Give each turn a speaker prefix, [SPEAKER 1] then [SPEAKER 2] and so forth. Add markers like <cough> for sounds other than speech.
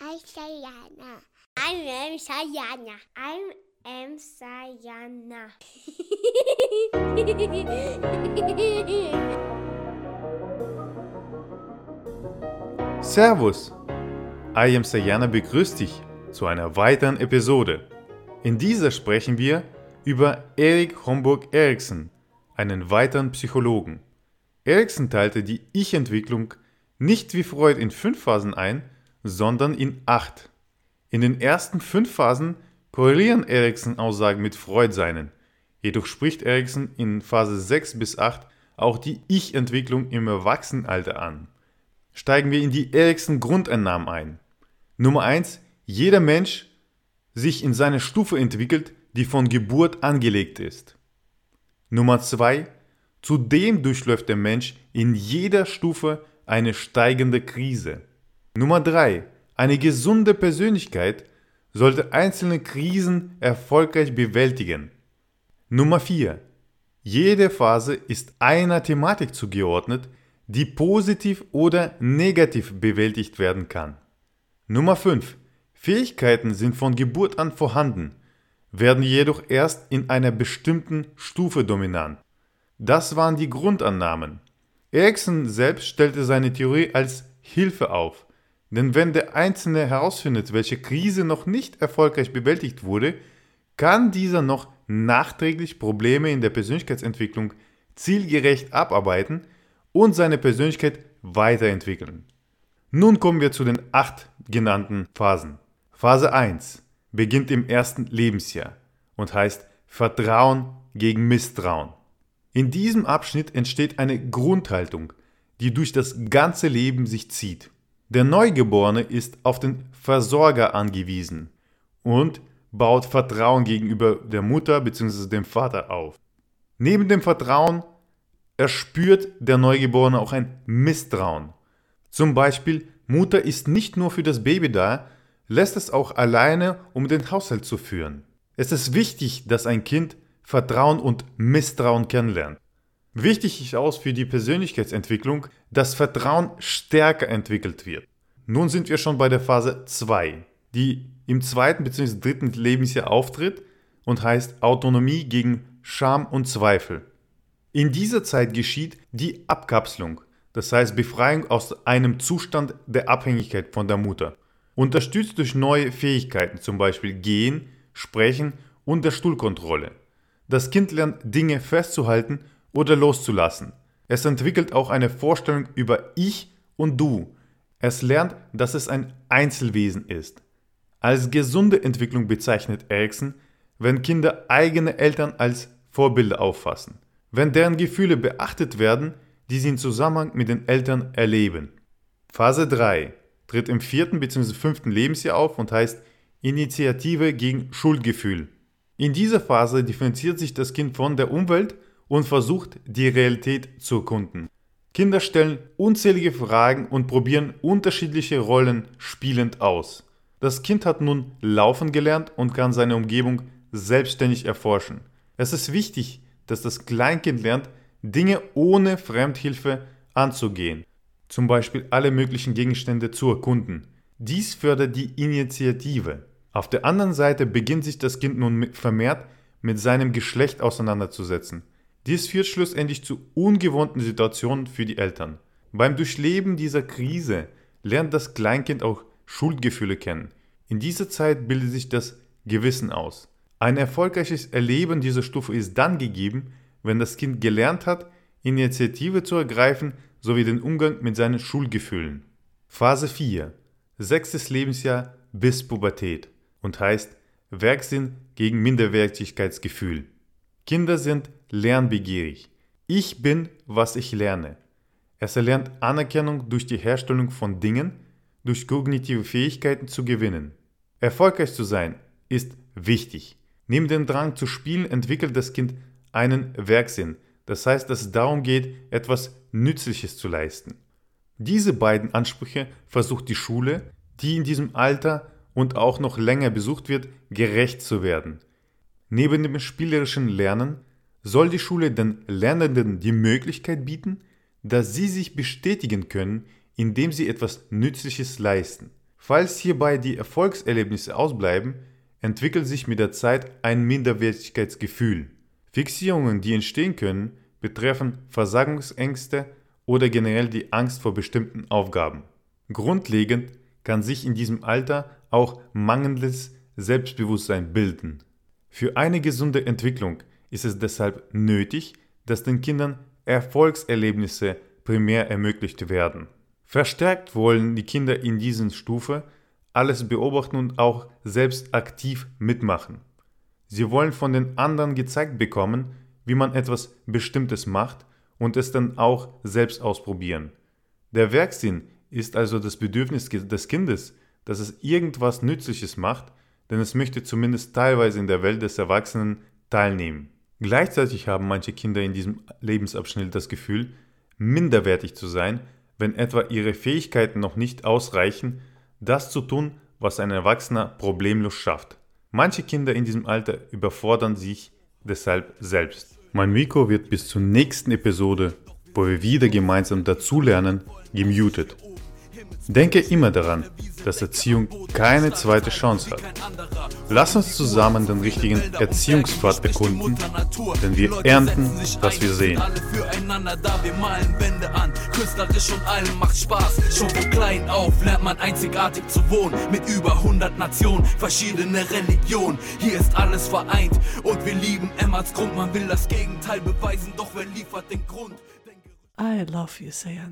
[SPEAKER 1] I'm Sayana. I am Sayana. I am Sayana. <laughs>
[SPEAKER 2] Servus! I am Sayana begrüßt dich zu einer weiteren Episode. In dieser sprechen wir über Erik Homburg Eriksen, einen weiteren Psychologen. Eriksen teilte die Ich-Entwicklung nicht wie Freud in fünf Phasen ein, sondern in acht. In den ersten fünf Phasen korrelieren Eriksen Aussagen mit Freud seinen. Jedoch spricht Eriksen in Phase 6 bis 8 auch die Ich-Entwicklung im Erwachsenenalter an. Steigen wir in die Eriksen Grundannahmen ein. Nummer 1. Jeder Mensch sich in seiner Stufe entwickelt, die von Geburt angelegt ist. Nummer 2. Zudem durchläuft der Mensch in jeder Stufe eine steigende Krise. Nummer 3. Eine gesunde Persönlichkeit sollte einzelne Krisen erfolgreich bewältigen. Nummer 4. Jede Phase ist einer Thematik zugeordnet, die positiv oder negativ bewältigt werden kann. Nummer 5. Fähigkeiten sind von Geburt an vorhanden, werden jedoch erst in einer bestimmten Stufe dominant. Das waren die Grundannahmen. Erikson selbst stellte seine Theorie als Hilfe auf, denn wenn der Einzelne herausfindet, welche Krise noch nicht erfolgreich bewältigt wurde, kann dieser noch nachträglich Probleme in der Persönlichkeitsentwicklung zielgerecht abarbeiten und seine Persönlichkeit weiterentwickeln. Nun kommen wir zu den acht genannten Phasen. Phase 1 beginnt im ersten Lebensjahr und heißt Vertrauen gegen Misstrauen. In diesem Abschnitt entsteht eine Grundhaltung, die durch das ganze Leben sich zieht. Der Neugeborene ist auf den Versorger angewiesen und baut Vertrauen gegenüber der Mutter bzw. dem Vater auf. Neben dem Vertrauen erspürt der Neugeborene auch ein Misstrauen. Zum Beispiel, Mutter ist nicht nur für das Baby da, lässt es auch alleine, um den Haushalt zu führen. Es ist wichtig, dass ein Kind Vertrauen und Misstrauen kennenlernt. Wichtig ist auch für die Persönlichkeitsentwicklung, dass Vertrauen stärker entwickelt wird. Nun sind wir schon bei der Phase 2, die im zweiten bzw. dritten Lebensjahr auftritt und heißt Autonomie gegen Scham und Zweifel. In dieser Zeit geschieht die Abkapselung, das heißt Befreiung aus einem Zustand der Abhängigkeit von der Mutter. Unterstützt durch neue Fähigkeiten, zum Beispiel Gehen, Sprechen und der Stuhlkontrolle. Das Kind lernt Dinge festzuhalten oder loszulassen. Es entwickelt auch eine Vorstellung über Ich und Du. Es lernt, dass es ein Einzelwesen ist. Als gesunde Entwicklung bezeichnet Erikson, wenn Kinder eigene Eltern als Vorbilder auffassen, wenn deren Gefühle beachtet werden, die sie im Zusammenhang mit den Eltern erleben. Phase 3 tritt im vierten bzw. fünften Lebensjahr auf und heißt Initiative gegen Schuldgefühl. In dieser Phase differenziert sich das Kind von der Umwelt und versucht, die Realität zu erkunden. Kinder stellen unzählige Fragen und probieren unterschiedliche Rollen spielend aus. Das Kind hat nun laufen gelernt und kann seine Umgebung selbstständig erforschen. Es ist wichtig, dass das Kleinkind lernt, Dinge ohne Fremdhilfe anzugehen, zum Beispiel alle möglichen Gegenstände zu erkunden. Dies fördert die Initiative. Auf der anderen Seite beginnt sich das Kind nun vermehrt mit seinem Geschlecht auseinanderzusetzen. Dies führt schlussendlich zu ungewohnten Situationen für die Eltern. Beim Durchleben dieser Krise lernt das Kleinkind auch Schuldgefühle kennen. In dieser Zeit bildet sich das Gewissen aus. Ein erfolgreiches Erleben dieser Stufe ist dann gegeben, wenn das Kind gelernt hat, Initiative zu ergreifen sowie den Umgang mit seinen Schuldgefühlen. Phase 4. Sechstes Lebensjahr bis Pubertät und heißt Werksinn gegen Minderwertigkeitsgefühl. Kinder sind lernbegierig. Ich bin, was ich lerne. Es erlernt Anerkennung durch die Herstellung von Dingen, durch kognitive Fähigkeiten zu gewinnen. Erfolgreich zu sein ist wichtig. Neben dem Drang zu spielen entwickelt das Kind einen Werksinn, das heißt, dass es darum geht, etwas Nützliches zu leisten. Diese beiden Ansprüche versucht die Schule, die in diesem Alter und auch noch länger besucht wird, gerecht zu werden. Neben dem spielerischen Lernen soll die Schule den Lernenden die Möglichkeit bieten, dass sie sich bestätigen können, indem sie etwas Nützliches leisten. Falls hierbei die Erfolgserlebnisse ausbleiben, entwickelt sich mit der Zeit ein Minderwertigkeitsgefühl. Fixierungen, die entstehen können, betreffen Versagungsängste oder generell die Angst vor bestimmten Aufgaben. Grundlegend kann sich in diesem Alter auch mangelndes Selbstbewusstsein bilden. Für eine gesunde Entwicklung ist es deshalb nötig, dass den Kindern Erfolgserlebnisse primär ermöglicht werden. Verstärkt wollen die Kinder in diesen Stufe alles beobachten und auch selbst aktiv mitmachen. Sie wollen von den anderen gezeigt bekommen, wie man etwas Bestimmtes macht und es dann auch selbst ausprobieren. Der Werksinn ist also das Bedürfnis des Kindes, dass es irgendwas Nützliches macht, denn es möchte zumindest teilweise in der Welt des Erwachsenen teilnehmen. Gleichzeitig haben manche Kinder in diesem Lebensabschnitt das Gefühl, minderwertig zu sein, wenn etwa ihre Fähigkeiten noch nicht ausreichen, das zu tun, was ein Erwachsener problemlos schafft. Manche Kinder in diesem Alter überfordern sich deshalb selbst. Mein Mikro wird bis zur nächsten Episode, wo wir wieder gemeinsam dazulernen, gemutet. Denke immer daran, dass Erziehung keine zweite Chance hat. Lass uns zusammen den richtigen Erziehungspfad erkunden, denn wir ernten, was wir sehen. Künstlerisch und allem macht Spaß. Schon von klein auf lernt man einzigartig zu wohnen. Mit über 100 Nationen, verschiedene Religionen. Hier ist alles vereint und wir lieben Emmerts Grund. Man will das Gegenteil beweisen, doch wer liefert den Grund?
[SPEAKER 3] I love you, Sayana.